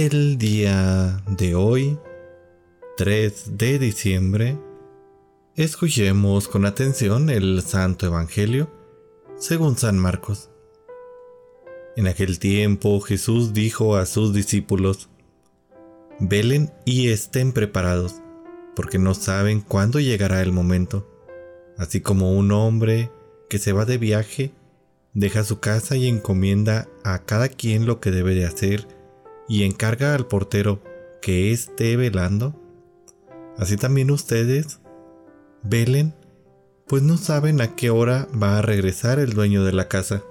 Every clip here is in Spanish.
El día de hoy, 3 de diciembre, escuchemos con atención el Santo Evangelio según San Marcos. En aquel tiempo Jesús dijo a sus discípulos, Velen y estén preparados, porque no saben cuándo llegará el momento. Así como un hombre que se va de viaje, deja su casa y encomienda a cada quien lo que debe de hacer y encarga al portero que esté velando. Así también ustedes velen, pues no saben a qué hora va a regresar el dueño de la casa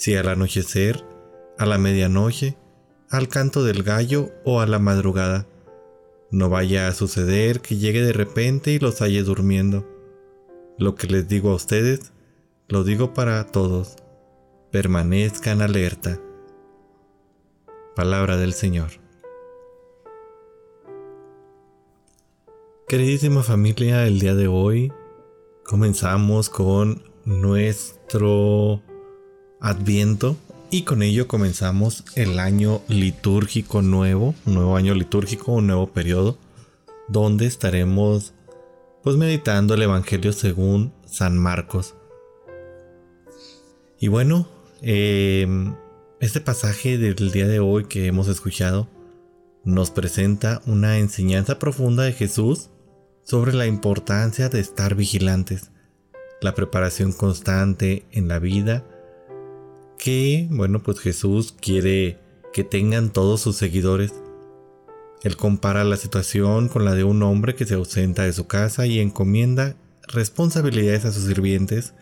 si al anochecer, a la medianoche, al canto del gallo o a la madrugada. No vaya a suceder que llegue de repente y los halle durmiendo. Lo que les digo a ustedes, lo digo para todos. Permanezcan alerta. Palabra del Señor. Queridísima familia, el día de hoy comenzamos con nuestro Adviento y con ello comenzamos el año litúrgico nuevo, un nuevo año litúrgico, un nuevo periodo, donde estaremos pues meditando el Evangelio según San Marcos. Y bueno, em, este pasaje del día de hoy que hemos escuchado nos presenta una enseñanza profunda de Jesús sobre la importancia de estar vigilantes, la preparación constante en la vida, que, bueno, pues Jesús quiere que tengan todos sus seguidores. Él compara la situación con la de un hombre que se ausenta de su casa y encomienda responsabilidades a sus sirvientes,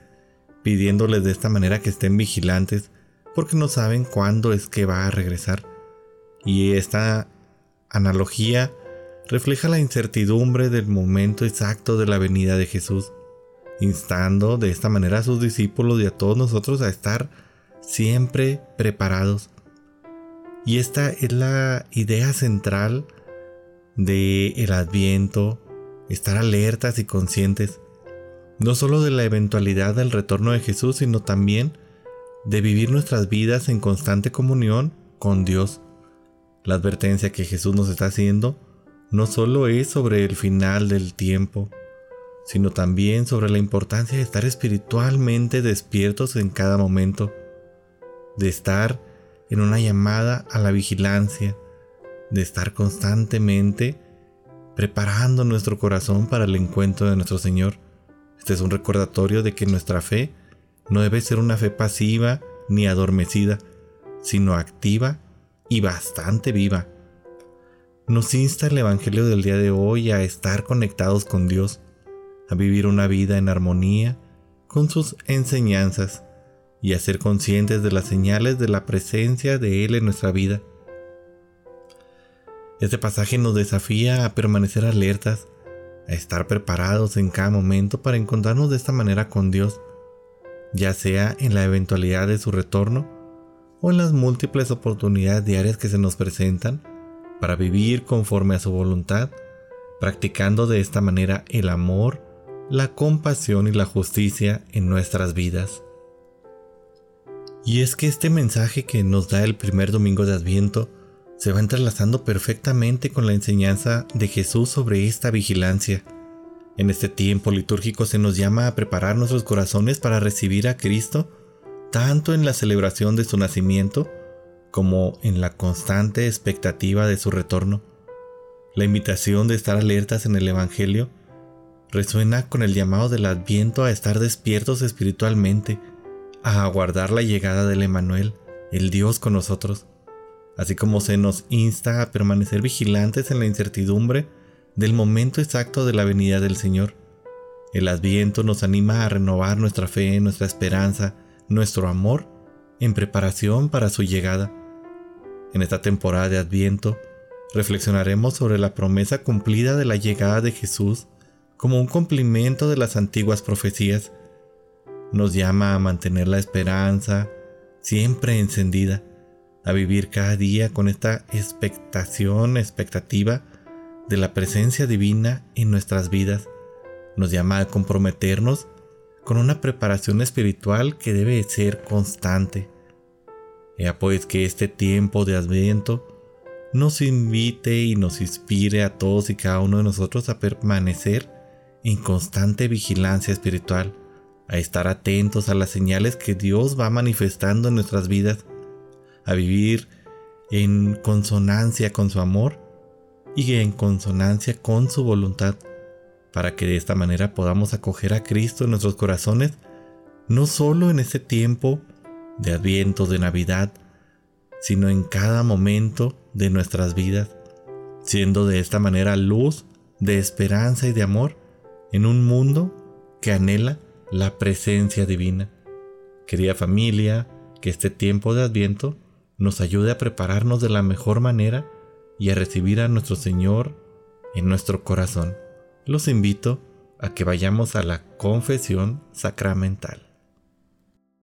pidiéndoles de esta manera que estén vigilantes porque no saben cuándo es que va a regresar. Y esta analogía refleja la incertidumbre del momento exacto de la venida de Jesús, instando de esta manera a sus discípulos y a todos nosotros a estar siempre preparados. Y esta es la idea central de el adviento, estar alertas y conscientes, no solo de la eventualidad del retorno de Jesús, sino también de vivir nuestras vidas en constante comunión con Dios. La advertencia que Jesús nos está haciendo no solo es sobre el final del tiempo, sino también sobre la importancia de estar espiritualmente despiertos en cada momento de estar en una llamada a la vigilancia, de estar constantemente preparando nuestro corazón para el encuentro de nuestro Señor. Este es un recordatorio de que nuestra fe no debe ser una fe pasiva ni adormecida, sino activa y bastante viva. Nos insta el Evangelio del día de hoy a estar conectados con Dios, a vivir una vida en armonía con sus enseñanzas y a ser conscientes de las señales de la presencia de Él en nuestra vida. Este pasaje nos desafía a permanecer alertas, a estar preparados en cada momento para encontrarnos de esta manera con Dios, ya sea en la eventualidad de su retorno o en las múltiples oportunidades diarias que se nos presentan para vivir conforme a su voluntad, practicando de esta manera el amor, la compasión y la justicia en nuestras vidas. Y es que este mensaje que nos da el primer domingo de Adviento se va entrelazando perfectamente con la enseñanza de Jesús sobre esta vigilancia. En este tiempo litúrgico se nos llama a preparar nuestros corazones para recibir a Cristo, tanto en la celebración de su nacimiento como en la constante expectativa de su retorno. La invitación de estar alertas en el Evangelio resuena con el llamado del Adviento a estar despiertos espiritualmente, a aguardar la llegada del Emanuel, el Dios con nosotros, así como se nos insta a permanecer vigilantes en la incertidumbre del momento exacto de la venida del Señor. El Adviento nos anima a renovar nuestra fe, nuestra esperanza, nuestro amor en preparación para su llegada. En esta temporada de Adviento reflexionaremos sobre la promesa cumplida de la llegada de Jesús como un cumplimiento de las antiguas profecías nos llama a mantener la esperanza siempre encendida, a vivir cada día con esta expectación, expectativa de la presencia divina en nuestras vidas. Nos llama a comprometernos con una preparación espiritual que debe ser constante. Ya pues que este tiempo de adviento nos invite y nos inspire a todos y cada uno de nosotros a permanecer en constante vigilancia espiritual, a estar atentos a las señales que Dios va manifestando en nuestras vidas, a vivir en consonancia con su amor y en consonancia con su voluntad, para que de esta manera podamos acoger a Cristo en nuestros corazones, no solo en este tiempo de Adviento, de Navidad, sino en cada momento de nuestras vidas, siendo de esta manera luz de esperanza y de amor en un mundo que anhela la presencia divina. Querida familia, que este tiempo de Adviento nos ayude a prepararnos de la mejor manera y a recibir a nuestro Señor en nuestro corazón. Los invito a que vayamos a la confesión sacramental.